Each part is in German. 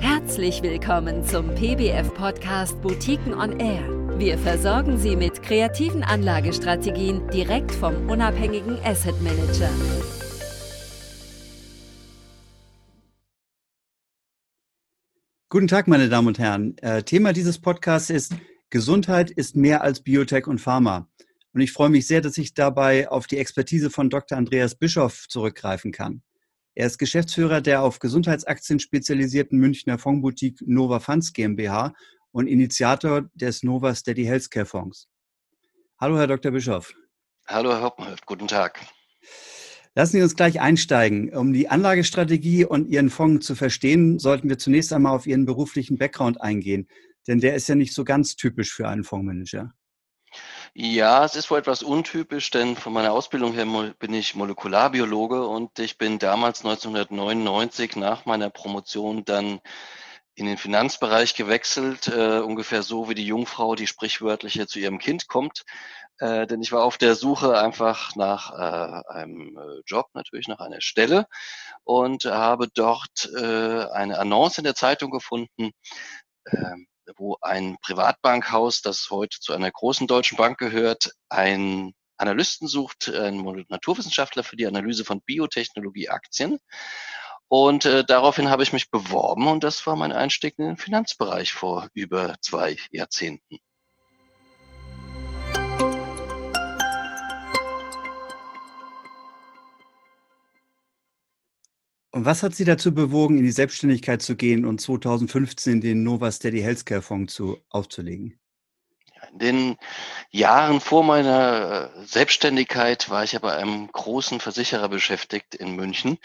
Herzlich willkommen zum PBF-Podcast Boutiquen on Air. Wir versorgen Sie mit kreativen Anlagestrategien direkt vom unabhängigen Asset Manager. Guten Tag, meine Damen und Herren. Äh, Thema dieses Podcasts ist Gesundheit ist mehr als Biotech und Pharma. Und ich freue mich sehr, dass ich dabei auf die Expertise von Dr. Andreas Bischoff zurückgreifen kann. Er ist Geschäftsführer der auf Gesundheitsaktien spezialisierten Münchner Fondsboutique Nova Funds GmbH und Initiator des Nova Steady Healthcare Fonds. Hallo, Herr Dr. Bischoff. Hallo, Herr Hauptmann. Guten Tag. Lassen Sie uns gleich einsteigen. Um die Anlagestrategie und Ihren Fonds zu verstehen, sollten wir zunächst einmal auf Ihren beruflichen Background eingehen, denn der ist ja nicht so ganz typisch für einen Fondsmanager. Ja, es ist wohl etwas untypisch, denn von meiner Ausbildung her bin ich Molekularbiologe und ich bin damals 1999 nach meiner Promotion dann in den Finanzbereich gewechselt, äh, ungefähr so wie die Jungfrau, die sprichwörtliche zu ihrem Kind kommt. Äh, denn ich war auf der Suche einfach nach äh, einem äh, Job, natürlich nach einer Stelle und habe dort äh, eine Annonce in der Zeitung gefunden, ähm, wo ein Privatbankhaus, das heute zu einer großen deutschen Bank gehört, einen Analysten sucht, einen Naturwissenschaftler für die Analyse von Biotechnologie-Aktien. Und äh, daraufhin habe ich mich beworben und das war mein Einstieg in den Finanzbereich vor über zwei Jahrzehnten. Und was hat Sie dazu bewogen, in die Selbstständigkeit zu gehen und 2015 den Nova Steady Healthcare Fonds zu, aufzulegen? In den Jahren vor meiner äh, Selbstständigkeit war ich ja bei einem großen Versicherer beschäftigt in München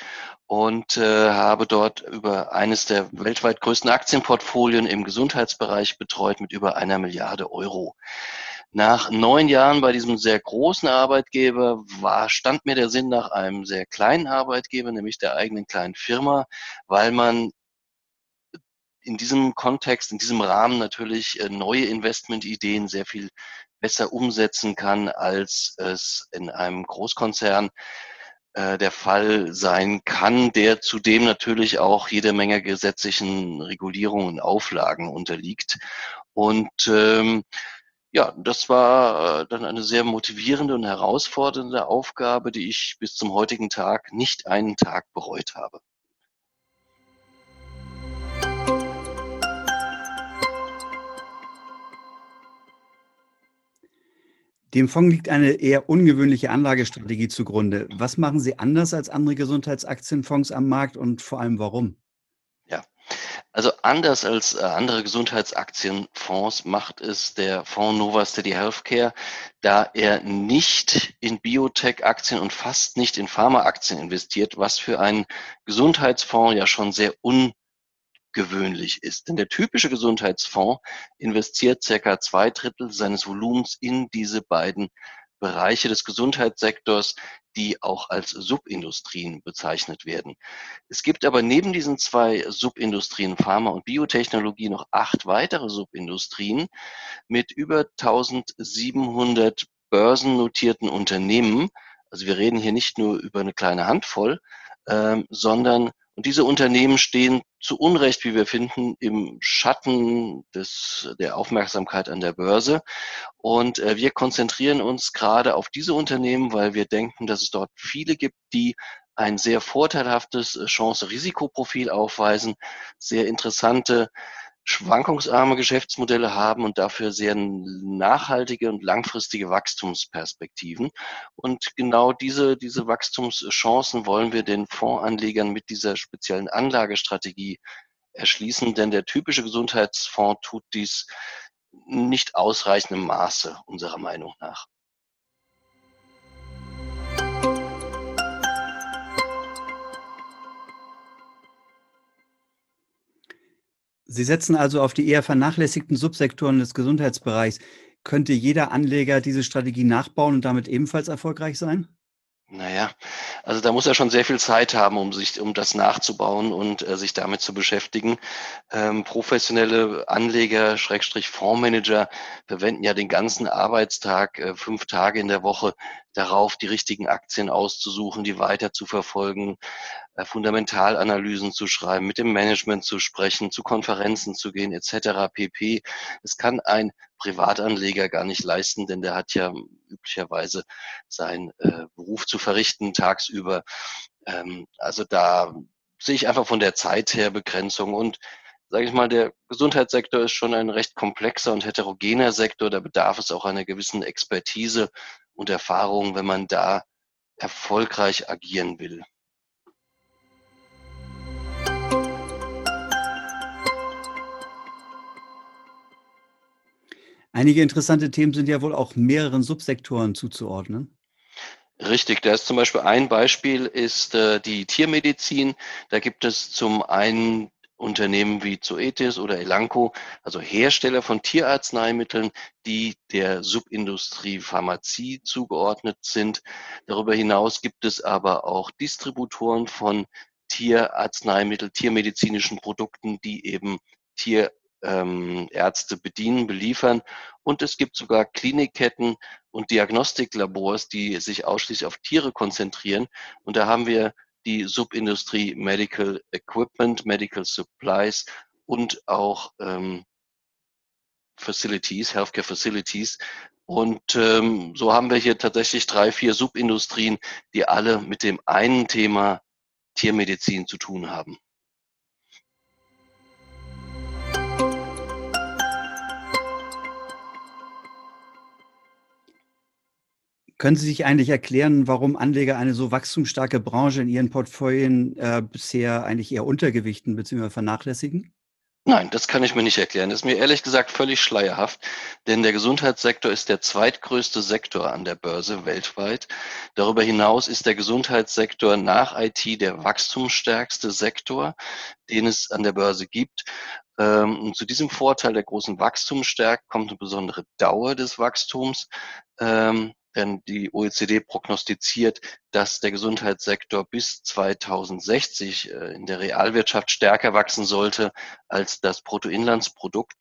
und äh, habe dort über eines der weltweit größten Aktienportfolien im Gesundheitsbereich betreut mit über einer Milliarde Euro. Nach neun Jahren bei diesem sehr großen Arbeitgeber war, stand mir der Sinn nach einem sehr kleinen Arbeitgeber, nämlich der eigenen kleinen Firma, weil man in diesem Kontext, in diesem Rahmen natürlich äh, neue Investmentideen sehr viel besser umsetzen kann, als es in einem Großkonzern äh, der Fall sein kann, der zudem natürlich auch jede Menge gesetzlichen Regulierungen und Auflagen unterliegt. Und ähm, ja, das war äh, dann eine sehr motivierende und herausfordernde Aufgabe, die ich bis zum heutigen Tag nicht einen Tag bereut habe. Dem Fonds liegt eine eher ungewöhnliche Anlagestrategie zugrunde. Was machen Sie anders als andere Gesundheitsaktienfonds am Markt und vor allem warum? Also anders als äh, andere Gesundheitsaktienfonds macht es der Fonds Nova Steady Healthcare, da er nicht in Biotech-Aktien und fast nicht in Pharma-Aktien investiert, was für einen Gesundheitsfonds ja schon sehr ungewöhnlich ist. Denn der typische Gesundheitsfonds investiert circa zwei Drittel seines Volumens in diese beiden Bereiche des Gesundheitssektors, die auch als Subindustrien bezeichnet werden. Es gibt aber neben diesen zwei Subindustrien Pharma und Biotechnologie noch acht weitere Subindustrien mit über 1700 börsennotierten Unternehmen. Also wir reden hier nicht nur über eine kleine Handvoll, ähm, sondern und diese Unternehmen stehen zu Unrecht, wie wir finden, im Schatten des, der Aufmerksamkeit an der Börse. Und äh, wir konzentrieren uns gerade auf diese Unternehmen, weil wir denken, dass es dort viele gibt, die ein sehr vorteilhaftes Chance-Risikoprofil aufweisen, sehr interessante schwankungsarme Geschäftsmodelle haben und dafür sehr nachhaltige und langfristige Wachstumsperspektiven. Und genau diese, diese Wachstumschancen wollen wir den Fondsanlegern mit dieser speziellen Anlagestrategie erschließen, denn der typische Gesundheitsfonds tut dies nicht ausreichendem Maße unserer Meinung nach. Sie setzen also auf die eher vernachlässigten Subsektoren des Gesundheitsbereichs. Könnte jeder Anleger diese Strategie nachbauen und damit ebenfalls erfolgreich sein? Naja, also da muss er schon sehr viel Zeit haben, um sich, um das nachzubauen und äh, sich damit zu beschäftigen. Ähm, professionelle Anleger, Schrägstrich Fondsmanager, verwenden ja den ganzen Arbeitstag, äh, fünf Tage in der Woche darauf, die richtigen Aktien auszusuchen, die weiter zu verfolgen, äh, Fundamentalanalysen zu schreiben, mit dem Management zu sprechen, zu Konferenzen zu gehen, etc. pp. Das kann ein Privatanleger gar nicht leisten, denn der hat ja üblicherweise seinen äh, Beruf zu verrichten tagsüber. Ähm, also da sehe ich einfach von der Zeit her Begrenzung und sage ich mal, der Gesundheitssektor ist schon ein recht komplexer und heterogener Sektor. Da bedarf es auch einer gewissen Expertise und Erfahrung, wenn man da erfolgreich agieren will. Einige interessante Themen sind ja wohl auch mehreren Subsektoren zuzuordnen. Richtig, da ist zum Beispiel ein Beispiel ist äh, die Tiermedizin. Da gibt es zum einen Unternehmen wie Zoetis oder Elanco, also Hersteller von Tierarzneimitteln, die der Subindustrie Pharmazie zugeordnet sind. Darüber hinaus gibt es aber auch Distributoren von Tierarzneimittel, tiermedizinischen Produkten, die eben Tier ähm, bedienen, beliefern. Und es gibt sogar Klinikketten und Diagnostiklabors, die sich ausschließlich auf Tiere konzentrieren. Und da haben wir die Subindustrie Medical Equipment, Medical Supplies und auch ähm, Facilities, Healthcare Facilities. Und ähm, so haben wir hier tatsächlich drei, vier Subindustrien, die alle mit dem einen Thema Tiermedizin zu tun haben. Können Sie sich eigentlich erklären, warum Anleger eine so wachstumsstarke Branche in ihren Portfolien äh, bisher eigentlich eher untergewichten bzw. vernachlässigen? Nein, das kann ich mir nicht erklären. Das ist mir ehrlich gesagt völlig schleierhaft, denn der Gesundheitssektor ist der zweitgrößte Sektor an der Börse weltweit. Darüber hinaus ist der Gesundheitssektor nach IT der wachstumsstärkste Sektor, den es an der Börse gibt. Ähm, und zu diesem Vorteil der großen Wachstumsstärke kommt eine besondere Dauer des Wachstums. Denn die OECD prognostiziert, dass der Gesundheitssektor bis 2060 äh, in der Realwirtschaft stärker wachsen sollte als das Bruttoinlandsprodukt.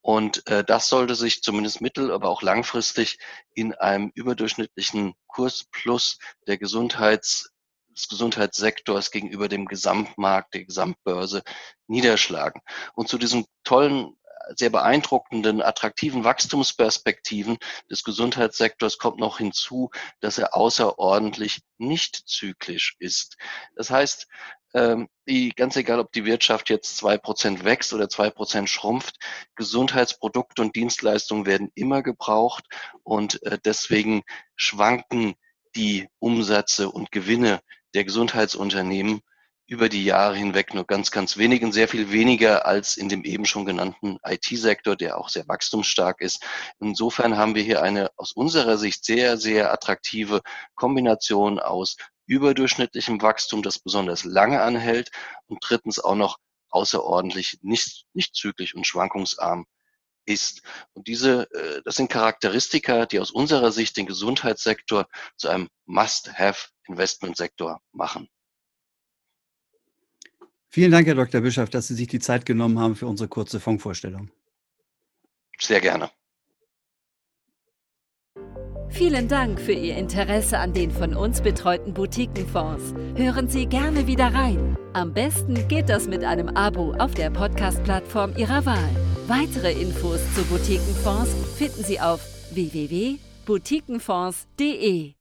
Und äh, das sollte sich zumindest mittel-, aber auch langfristig in einem überdurchschnittlichen Kursplus der Gesundheits des Gesundheitssektors gegenüber dem Gesamtmarkt, der Gesamtbörse niederschlagen. Und zu diesem tollen sehr beeindruckenden, attraktiven Wachstumsperspektiven des Gesundheitssektors kommt noch hinzu, dass er außerordentlich nicht zyklisch ist. Das heißt, ähm, ganz egal, ob die Wirtschaft jetzt zwei Prozent wächst oder zwei Prozent schrumpft, Gesundheitsprodukte und Dienstleistungen werden immer gebraucht und äh, deswegen schwanken die Umsätze und Gewinne der Gesundheitsunternehmen über die Jahre hinweg nur ganz, ganz wenigen, sehr viel weniger als in dem eben schon genannten IT-Sektor, der auch sehr wachstumsstark ist. Insofern haben wir hier eine aus unserer Sicht sehr, sehr attraktive Kombination aus überdurchschnittlichem Wachstum, das besonders lange anhält und drittens auch noch außerordentlich nicht, nicht zyklisch und schwankungsarm ist. Und diese, äh, das sind Charakteristika, die aus unserer Sicht den Gesundheitssektor zu einem Must-Have-Investment-Sektor machen. Vielen Dank, Herr Dr. Bischof, dass Sie sich die Zeit genommen haben für unsere kurze Fondsvorstellung. Sehr gerne. Vielen Dank für Ihr Interesse an den von uns betreuten Boutiquenfonds. Hören Sie gerne wieder rein. Am besten geht das mit einem Abo auf der Podcast-Plattform Ihrer Wahl. Weitere Infos zu Boutiquenfonds finden Sie auf www.boutiquenfonds.de.